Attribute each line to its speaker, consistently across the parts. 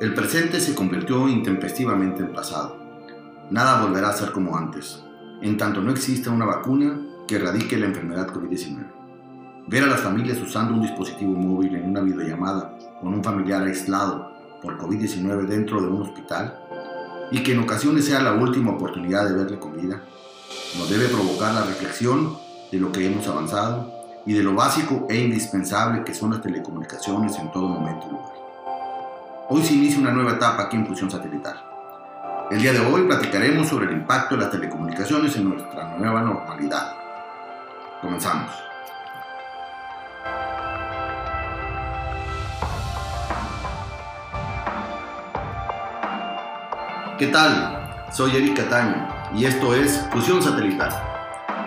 Speaker 1: El presente se convirtió intempestivamente en pasado. Nada volverá a ser como antes, en tanto no exista una vacuna que erradique la enfermedad COVID-19. Ver a las familias usando un dispositivo móvil en una videollamada con un familiar aislado por COVID-19 dentro de un hospital y que en ocasiones sea la última oportunidad de verle con vida, nos debe provocar la reflexión de lo que hemos avanzado y de lo básico e indispensable que son las telecomunicaciones en todo momento y lugar. Hoy se inicia una nueva etapa aquí en Fusión Satelital. El día de hoy platicaremos sobre el impacto de las telecomunicaciones en nuestra nueva normalidad. Comenzamos. ¿Qué tal? Soy Eric Cataño y esto es Fusión Satelital,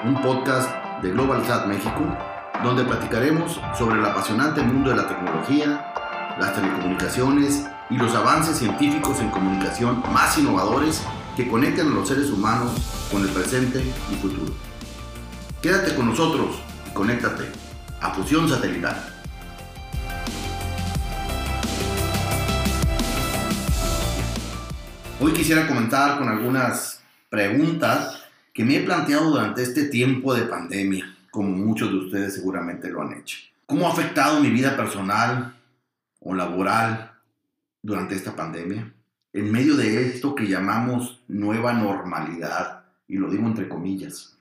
Speaker 1: un podcast de GlobalSat México donde platicaremos sobre el apasionante mundo de la tecnología, las telecomunicaciones y los avances científicos en comunicación más innovadores que conectan a los seres humanos con el presente y futuro. Quédate con nosotros y conéctate a Fusión Satelital. Hoy quisiera comentar con algunas preguntas que me he planteado durante este tiempo de pandemia, como muchos de ustedes seguramente lo han hecho. ¿Cómo ha afectado mi vida personal o laboral durante esta pandemia? En medio de esto que llamamos nueva normalidad, y lo digo entre comillas.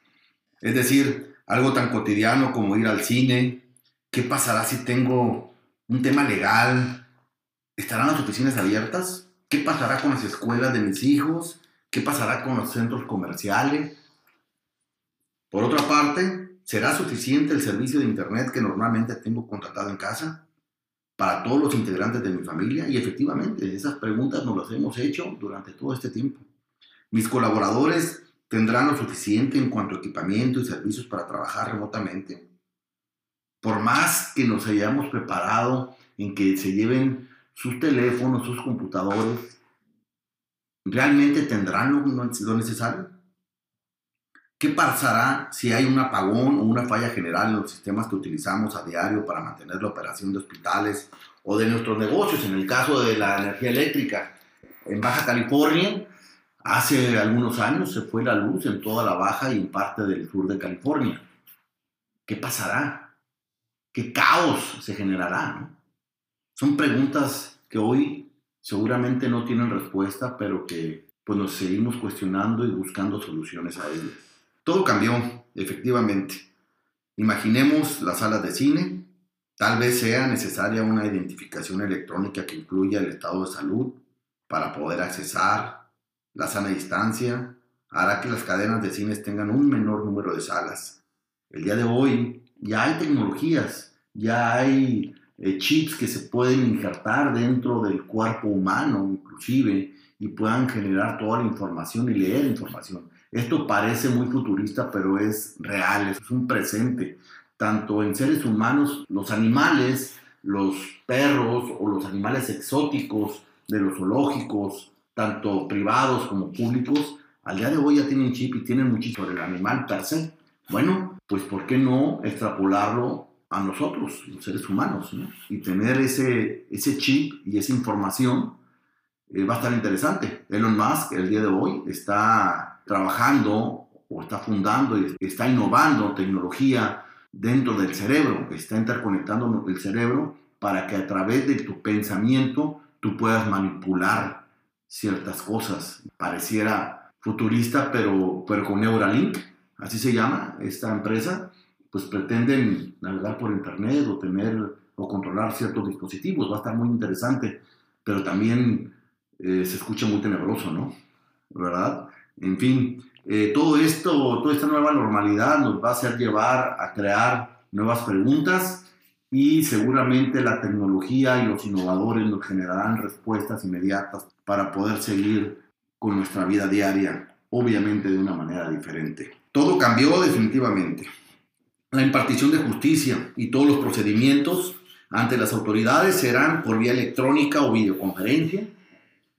Speaker 1: Es decir, algo tan cotidiano como ir al cine. ¿Qué pasará si tengo un tema legal? ¿Estarán las oficinas abiertas? ¿Qué pasará con las escuelas de mis hijos? ¿Qué pasará con los centros comerciales? Por otra parte, ¿será suficiente el servicio de Internet que normalmente tengo contratado en casa para todos los integrantes de mi familia? Y efectivamente, esas preguntas nos las hemos hecho durante todo este tiempo. Mis colaboradores tendrán lo suficiente en cuanto a equipamiento y servicios para trabajar remotamente. Por más que nos hayamos preparado en que se lleven sus teléfonos, sus computadores, ¿realmente tendrán lo, necesario? ¿Qué pasará si hay un apagón o una falla general en los sistemas que utilizamos a diario para mantener la operación de hospitales o de nuestros negocios? En el caso de la energía eléctrica, en Baja California, hace algunos años se fue la luz en toda la Baja y en parte del sur de California. ¿Qué pasará? ¿Qué caos se generará? Son preguntas que hoy seguramente no tienen respuesta, pero que pues nos seguimos cuestionando y buscando soluciones a ellas. Todo cambió, efectivamente. Imaginemos las salas de cine. Tal vez sea necesaria una identificación electrónica que incluya el estado de salud para poder accesar. La sana distancia hará que las cadenas de cines tengan un menor número de salas. El día de hoy ya hay tecnologías, ya hay eh, chips que se pueden injertar dentro del cuerpo humano inclusive y puedan generar toda la información y leer información. Esto parece muy futurista, pero es real, es un presente. Tanto en seres humanos, los animales, los perros o los animales exóticos de los zoológicos, tanto privados como públicos, al día de hoy ya tienen chip y tienen muchísimo sobre el animal per se. Bueno, pues ¿por qué no extrapolarlo a nosotros, los seres humanos? Y tener ese, ese chip y esa información eh, va a estar interesante. Elon Musk el día de hoy está trabajando o está fundando y está innovando tecnología dentro del cerebro, está interconectando el cerebro para que a través de tu pensamiento tú puedas manipular ciertas cosas. Pareciera futurista, pero, pero con Neuralink, así se llama esta empresa, pues pretenden navegar por internet o tener o controlar ciertos dispositivos. Va a estar muy interesante, pero también eh, se escucha muy tenebroso, ¿no? ¿Verdad? En fin, eh, todo esto, toda esta nueva normalidad nos va a hacer llevar a crear nuevas preguntas y seguramente la tecnología y los innovadores nos generarán respuestas inmediatas para poder seguir con nuestra vida diaria, obviamente de una manera diferente. Todo cambió definitivamente. La impartición de justicia y todos los procedimientos ante las autoridades serán por vía electrónica o videoconferencia,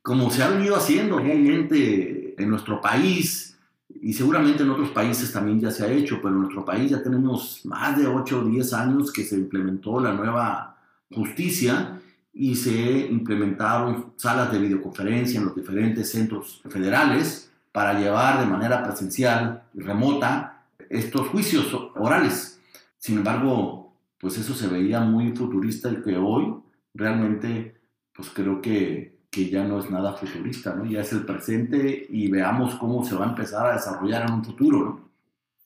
Speaker 1: como se ha venido haciendo realmente en nuestro país, y seguramente en otros países también ya se ha hecho, pero en nuestro país ya tenemos más de 8 o 10 años que se implementó la nueva justicia y se implementaron salas de videoconferencia en los diferentes centros federales para llevar de manera presencial y remota estos juicios orales. Sin embargo, pues eso se veía muy futurista y que hoy realmente pues creo que, que ya no es nada futurista, ¿no? Ya es el presente y veamos cómo se va a empezar a desarrollar en un futuro, ¿no?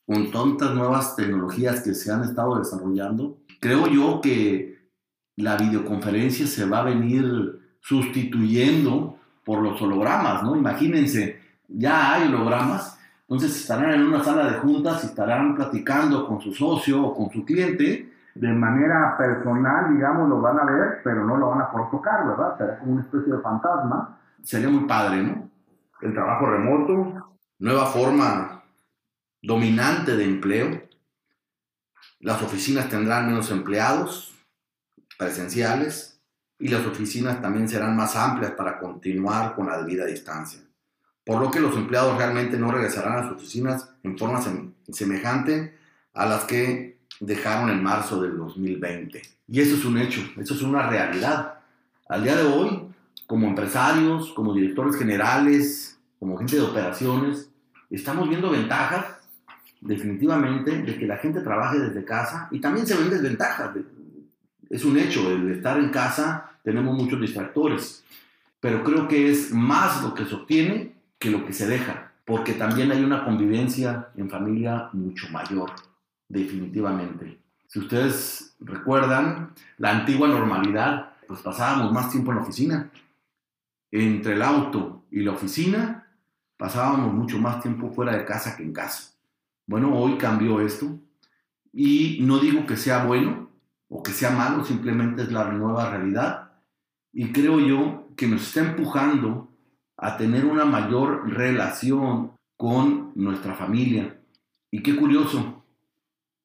Speaker 1: Con tantas nuevas tecnologías que se han estado desarrollando, creo yo que la videoconferencia se va a venir sustituyendo por los hologramas, ¿no? Imagínense, ya hay hologramas, entonces estarán en una sala de juntas y estarán platicando con su socio o con su cliente de manera personal, digamos, lo van a ver, pero no lo van a poder tocar, ¿verdad? Será como una especie de fantasma. Sería muy padre, ¿no? El trabajo remoto, nueva forma dominante de empleo. Las oficinas tendrán menos empleados presenciales y las oficinas también serán más amplias para continuar con la debida distancia. Por lo que los empleados realmente no regresarán a sus oficinas en forma semejante a las que dejaron en marzo del 2020. Y eso es un hecho, eso es una realidad. Al día de hoy, como empresarios, como directores generales, como gente de operaciones, estamos viendo ventajas definitivamente de que la gente trabaje desde casa y también se ven desventajas. Es un hecho, el estar en casa tenemos muchos distractores, pero creo que es más lo que se obtiene que lo que se deja, porque también hay una convivencia en familia mucho mayor definitivamente. Si ustedes recuerdan, la antigua normalidad, pues pasábamos más tiempo en la oficina. Entre el auto y la oficina, pasábamos mucho más tiempo fuera de casa que en casa. Bueno, hoy cambió esto y no digo que sea bueno o que sea malo, simplemente es la nueva realidad. Y creo yo que nos está empujando a tener una mayor relación con nuestra familia. Y qué curioso,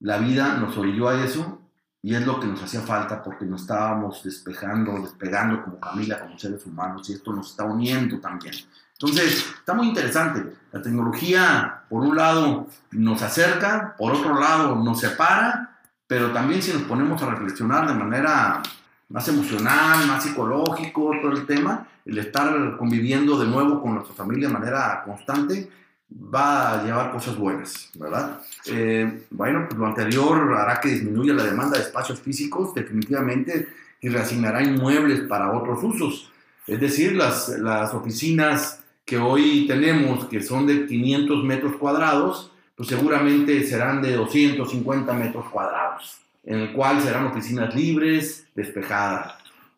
Speaker 1: la vida nos orilló a eso y es lo que nos hacía falta porque nos estábamos despejando, despegando como familia, como seres humanos y esto nos está uniendo también. Entonces, está muy interesante. La tecnología, por un lado, nos acerca, por otro lado, nos separa, pero también si nos ponemos a reflexionar de manera más emocional, más psicológico, todo el tema, el estar conviviendo de nuevo con nuestra familia de manera constante, va a llevar cosas buenas, ¿verdad? Eh, bueno, pues lo anterior hará que disminuya la demanda de espacios físicos definitivamente y reasignará inmuebles para otros usos. Es decir, las, las oficinas que hoy tenemos, que son de 500 metros cuadrados, pues seguramente serán de 250 metros cuadrados, en el cual serán oficinas libres, despejadas.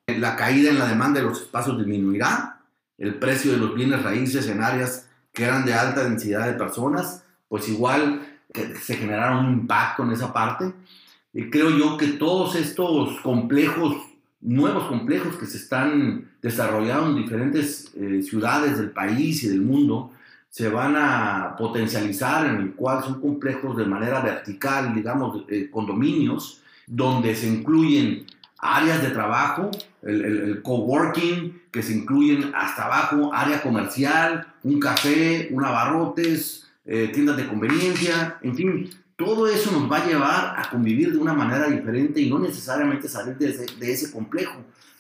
Speaker 1: La caída en la demanda de los espacios disminuirá, el precio de los bienes raíces en áreas que eran de alta densidad de personas, pues igual se generaron un impacto en esa parte. Y creo yo que todos estos complejos, nuevos complejos que se están desarrollando en diferentes eh, ciudades del país y del mundo, se van a potencializar en el cual son complejos de manera vertical, digamos, eh, condominios, donde se incluyen áreas de trabajo, el, el, coworking, que se incluyen hasta abajo, área comercial, un café, un abarrotes, eh, tiendas de conveniencia, en fin, todo eso nos va a llevar a convivir de una manera diferente y no necesariamente salir de ese, de ese complejo.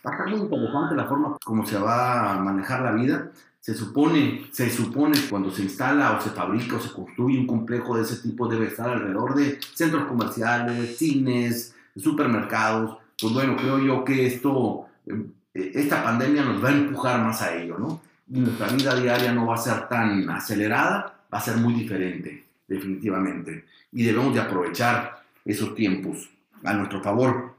Speaker 1: Va a estar muy interesante la forma como se va a manejar la vida. Se supone, se supone cuando se instala o se fabrica o se construye un complejo de ese tipo debe estar alrededor de centros comerciales, cines, supermercados, pues bueno, creo yo que esto, eh, esta pandemia nos va a empujar más a ello, ¿no? Y nuestra vida diaria no va a ser tan acelerada, va a ser muy diferente, definitivamente. Y debemos de aprovechar esos tiempos a nuestro favor.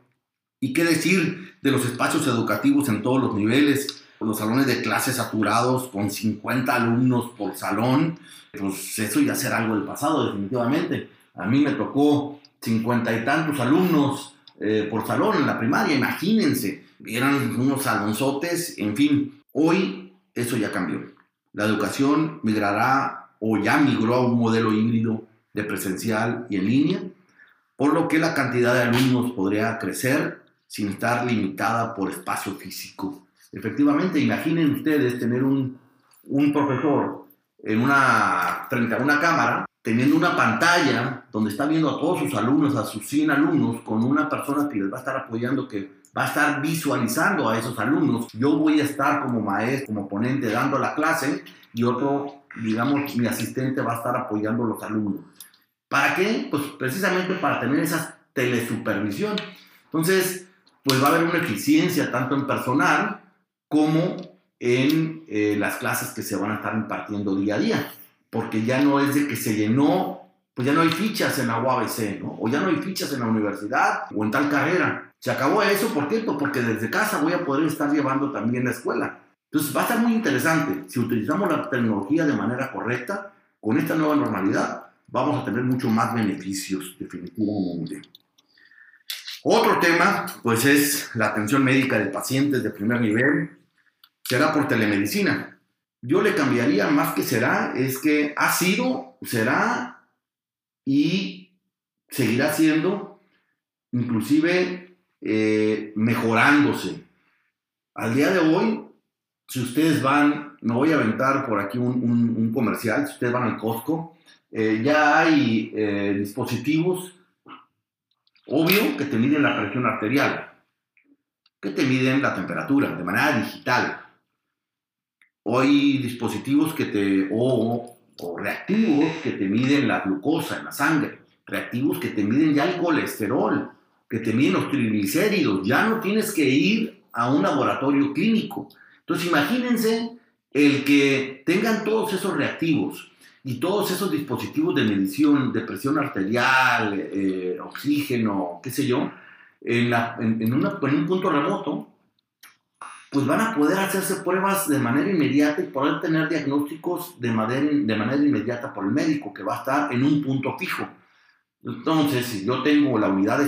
Speaker 1: ¿Y qué decir de los espacios educativos en todos los niveles? Los salones de clases saturados con 50 alumnos por salón, pues eso ya será algo del pasado, definitivamente. A mí me tocó cincuenta y tantos alumnos eh, por salón en la primaria, imagínense, eran unos salonzotes, en fin, hoy eso ya cambió. La educación migrará o ya migró a un modelo híbrido de presencial y en línea, por lo que la cantidad de alumnos podría crecer sin estar limitada por espacio físico. Efectivamente, imaginen ustedes tener un, un profesor en una, frente a una cámara teniendo una pantalla donde está viendo a todos sus alumnos, a sus 100 alumnos, con una persona que les va a estar apoyando que va a estar visualizando a esos alumnos. Yo voy a estar como maestro, como ponente dando la clase y otro, digamos, mi asistente va a estar apoyando a los alumnos. ¿Para qué? Pues precisamente para tener esa telesupervisión. Entonces, pues va a haber una eficiencia tanto en personal como en eh, las clases que se van a estar impartiendo día a día, porque ya no es de que se llenó, pues ya no hay fichas en la UABC, ¿no? O ya no hay fichas en la universidad o en tal carrera. Se acabó eso, ¿por qué? Pues porque desde casa voy a poder estar llevando también la escuela. Entonces va a ser muy interesante. Si utilizamos la tecnología de manera correcta, con esta nueva normalidad, vamos a tener mucho más beneficios, definitivamente. Otro tema, pues es la atención médica de pacientes de primer nivel, será por telemedicina. Yo le cambiaría más que será, es que ha sido, será y seguirá siendo, inclusive eh, mejorándose. Al día de hoy, si ustedes van, no voy a aventar por aquí un, comercial, si ustedes van al Costco, eh, ya hay eh, dispositivos, obvio, que te miden la presión arterial, que te miden la temperatura de manera digital hay dispositivos que te, o, o, reactivos que te miden la glucosa en la sangre, reactivos que te miden ya el colesterol, que te miden los triglicéridos, ya no tienes que ir a un laboratorio clínico. Entonces imagínense el que tengan todos esos reactivos y todos esos dispositivos de medición de presión arterial, eh, oxígeno, qué sé yo, en, en, en un punto remoto, pues van a poder hacerse pruebas de manera inmediata y poder tener diagnósticos de manera, de manera inmediata por el médico, que va a estar en un punto fijo. Entonces, si yo tengo la unidad de,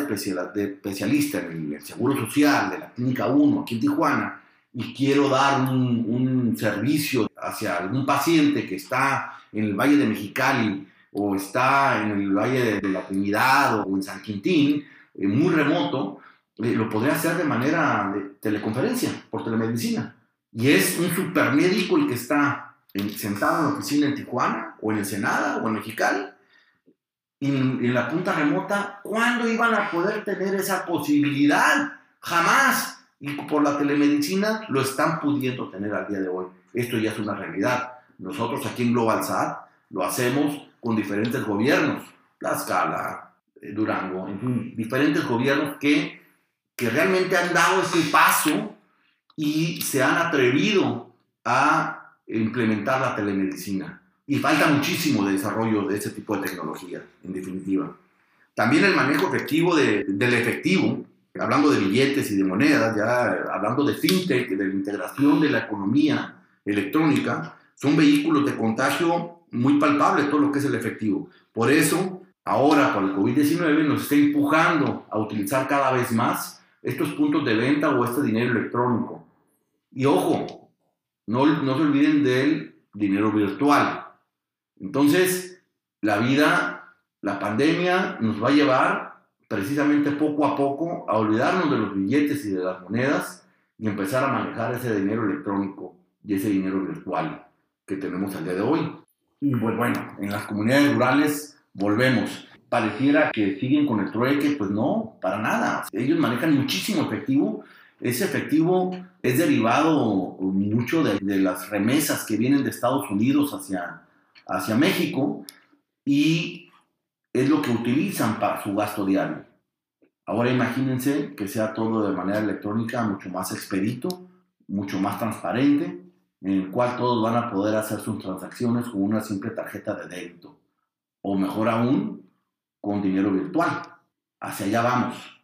Speaker 1: especialista en el Seguro Social de la Clínica 1 aquí en Tijuana y quiero dar un, un servicio hacia algún paciente que está en el Valle de Mexicali o está en el Valle de la Trinidad o en San Quintín, eh, muy remoto, lo podría hacer de manera de teleconferencia, por telemedicina. Y es un supermédico el que está sentado en la oficina en Tijuana, o en Ensenada, o en Mexicali, y en, la punta remota, ¿cuándo iban a poder tener esa posibilidad? Jamás. Y por la telemedicina lo están pudiendo tener al día de hoy. Esto ya es una realidad. Nosotros aquí en Global SAT lo hacemos con diferentes gobiernos, Tlaxcala, eh, Durango, en fin, diferentes gobiernos que que realmente han dado ese paso y se han atrevido a implementar la telemedicina. Y falta muchísimo de desarrollo de ese tipo de tecnología, en definitiva. También el manejo efectivo del efectivo, hablando de billetes y de monedas, ya hablando de fintech, de la integración de la economía electrónica, son vehículos de contagio muy palpables todo lo que es el efectivo. Por eso, ahora por el COVID-19 nos está empujando a utilizar cada vez más estos puntos de venta o este dinero electrónico. Y ojo, no, no se olviden del dinero virtual. Entonces, la vida, la pandemia nos va a llevar precisamente poco a poco a olvidarnos de los billetes y de las monedas y empezar a manejar ese dinero electrónico y ese dinero virtual que tenemos al día de hoy. Y pues bueno, en las comunidades rurales volvemos pareciera que siguen con el trueque, pues no, para nada. Ellos manejan muchísimo efectivo. Ese efectivo es derivado mucho de, las remesas que vienen de Estados Unidos hacia, hacia México y es lo que utilizan para su gasto diario. Ahora imagínense que sea todo de manera electrónica, mucho más expedito, mucho más transparente, en el cual todos van a poder hacer sus transacciones con una simple tarjeta de débito. O mejor aún, con dinero virtual. Hacia allá vamos.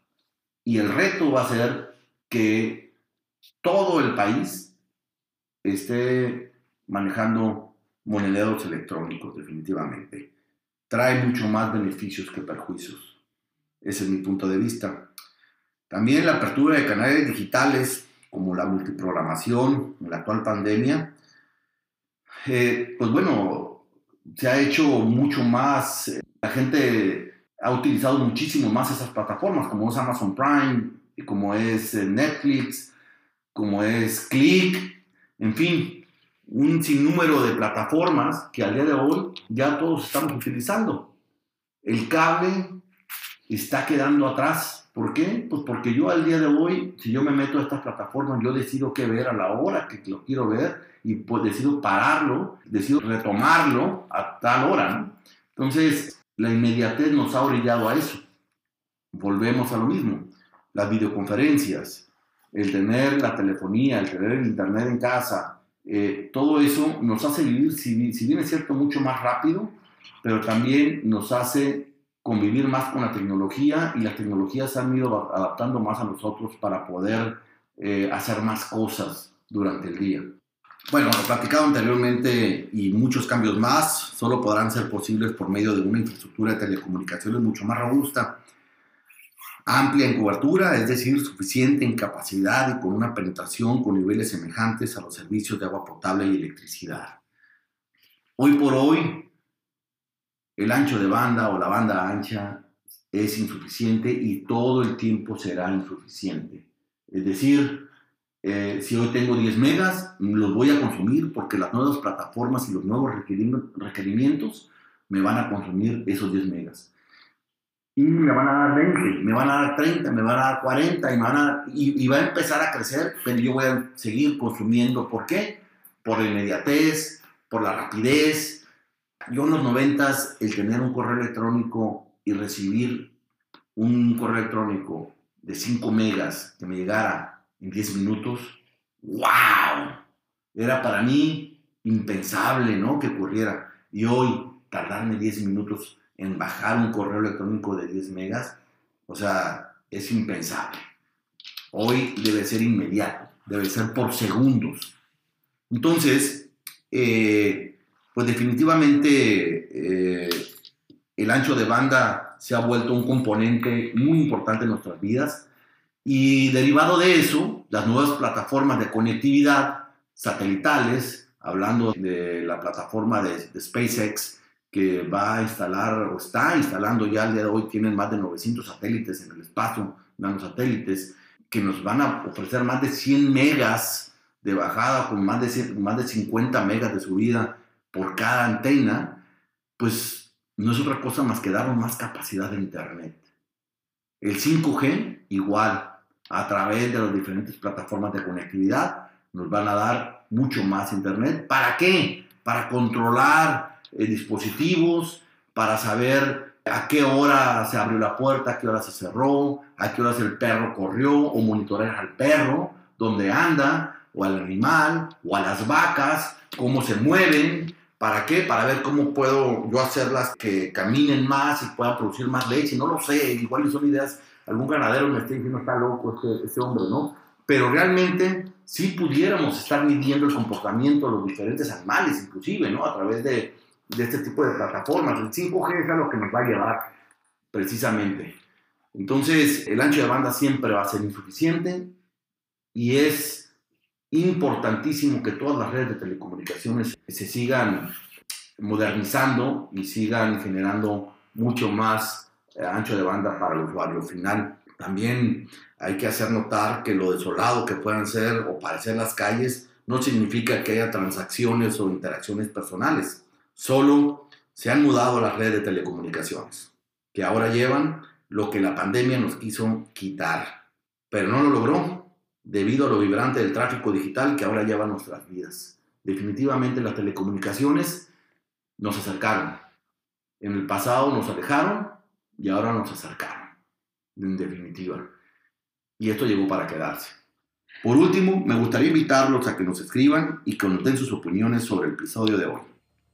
Speaker 1: Y el reto va a ser que todo el país esté manejando monederos electrónicos, definitivamente. Trae mucho más beneficios que perjuicios. Ese es mi punto de vista. También la apertura de canales digitales, como la multiprogramación en la actual pandemia, eh, pues bueno, se ha hecho mucho más, eh, la gente ha utilizado muchísimo más esas plataformas, como es Amazon Prime, como es eh, Netflix, como es Click, en fin, un sinnúmero de plataformas que al día de hoy ya todos estamos utilizando. El cable está quedando atrás. ¿Por qué? Pues porque yo al día de hoy, si yo me meto a estas plataformas, yo decido qué ver a la hora que lo quiero ver y pues decido pararlo, decido retomarlo a tal hora, ¿no? Entonces, la inmediatez nos ha orillado a eso. Volvemos a lo mismo. Las videoconferencias, el tener la telefonía, el tener el internet en casa, eh, todo eso nos hace vivir, si, bien es cierto, mucho más rápido, pero también nos hace convivir más con la tecnología y las tecnologías se han ido adaptando más a nosotros para poder eh, hacer más cosas durante el día. Bueno, lo platicado anteriormente y muchos cambios más solo podrán ser posibles por medio de una infraestructura de telecomunicaciones mucho más robusta, amplia en cobertura, es decir, suficiente en capacidad y con una penetración con niveles semejantes a los servicios de agua potable y electricidad. Hoy por hoy, el ancho de banda o la banda ancha es insuficiente y todo el tiempo será insuficiente. Es decir, eh, si hoy tengo 10 megas, los voy a consumir porque las nuevas plataformas y los nuevos requerimientos me van a consumir esos 10 megas. Y me van a dar 20, me van a dar 30, me van a dar 40 y, van a, y, y va a empezar a crecer, pero yo voy a seguir consumiendo. ¿Por qué? Por la inmediatez, por la rapidez, yo en los noventas, el tener un correo electrónico y recibir un correo electrónico de 5 megas que me llegara en 10 minutos, ¡wow! Era para mí impensable, ¿no? Que ocurriera. Y hoy, tardarme 10 minutos en bajar un correo electrónico de 10 megas, o sea, es impensable. Hoy debe ser inmediato, debe ser por segundos. Entonces, eh, pues definitivamente eh, el ancho de banda se ha vuelto un componente muy importante en nuestras vidas y derivado de eso, las nuevas plataformas de conectividad satelitales, hablando de la plataforma de, SpaceX, que va a instalar o está instalando ya al día de hoy, tienen más de 900 satélites en el espacio, nanosatélites, que nos van a ofrecer más de 100 megas de bajada con más de, más de 50 megas de subida por cada antena, pues no es otra cosa más que darnos más capacidad de Internet. El 5G, igual, a través de las diferentes plataformas de conectividad, nos van a dar mucho más Internet. ¿Para qué? Para controlar eh, dispositivos, para saber a qué hora se abrió la puerta, a qué hora se cerró, a qué horas el perro corrió, o monitorear al perro, dónde anda, o al animal, o a las vacas, cómo se mueven, ¿Para qué? Para ver cómo puedo yo hacerlas que caminen más y puedan producir más leche. No lo sé, igual son ideas. Algún ganadero me está diciendo, está loco este, este hombre, ¿no? Pero realmente si pudiéramos estar midiendo el comportamiento de los diferentes animales, inclusive, ¿no? A través de, de este tipo de plataformas. El 5G es a lo que nos va a llevar precisamente. Entonces, el ancho de banda siempre va a ser insuficiente y es importantísimo que todas las redes de telecomunicaciones se sigan modernizando y sigan generando mucho más ancho de banda para el usuario final. También hay que hacer notar que lo desolado que puedan ser o parecer las calles no significa que haya transacciones o interacciones personales. Solo se han mudado las redes de telecomunicaciones, que ahora llevan lo que la pandemia nos quiso quitar, pero no lo logró debido a lo vibrante del tráfico digital que ahora lleva nuestras vidas. Definitivamente las telecomunicaciones nos acercaron. En el pasado nos alejaron y ahora nos acercaron. En definitiva. Y esto llegó para quedarse. Por último, me gustaría invitarlos a que nos escriban y que nos den sus opiniones sobre el episodio de hoy.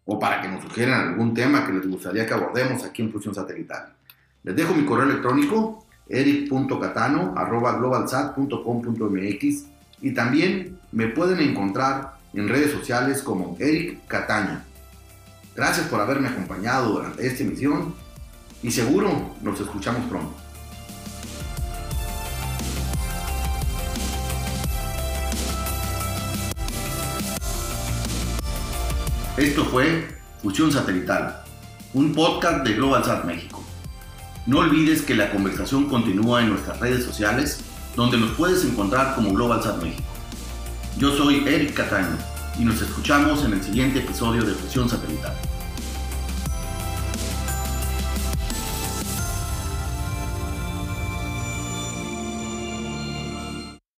Speaker 1: O para que nos sugieran algún tema que les gustaría que abordemos aquí en Fusión Satelital. Les dejo mi correo electrónico eric.catano.globalsat.com.mx y también me pueden encontrar en redes sociales como Eric Cataño. Gracias por haberme acompañado durante esta emisión y seguro nos escuchamos pronto. Esto fue Fusión Satelital, un podcast de GlobalSat México. No olvides que la conversación continúa en nuestras redes sociales, donde nos puedes encontrar como Global Sat México. Yo soy Eric Cataño y nos escuchamos en el siguiente episodio de Fusión Satelital.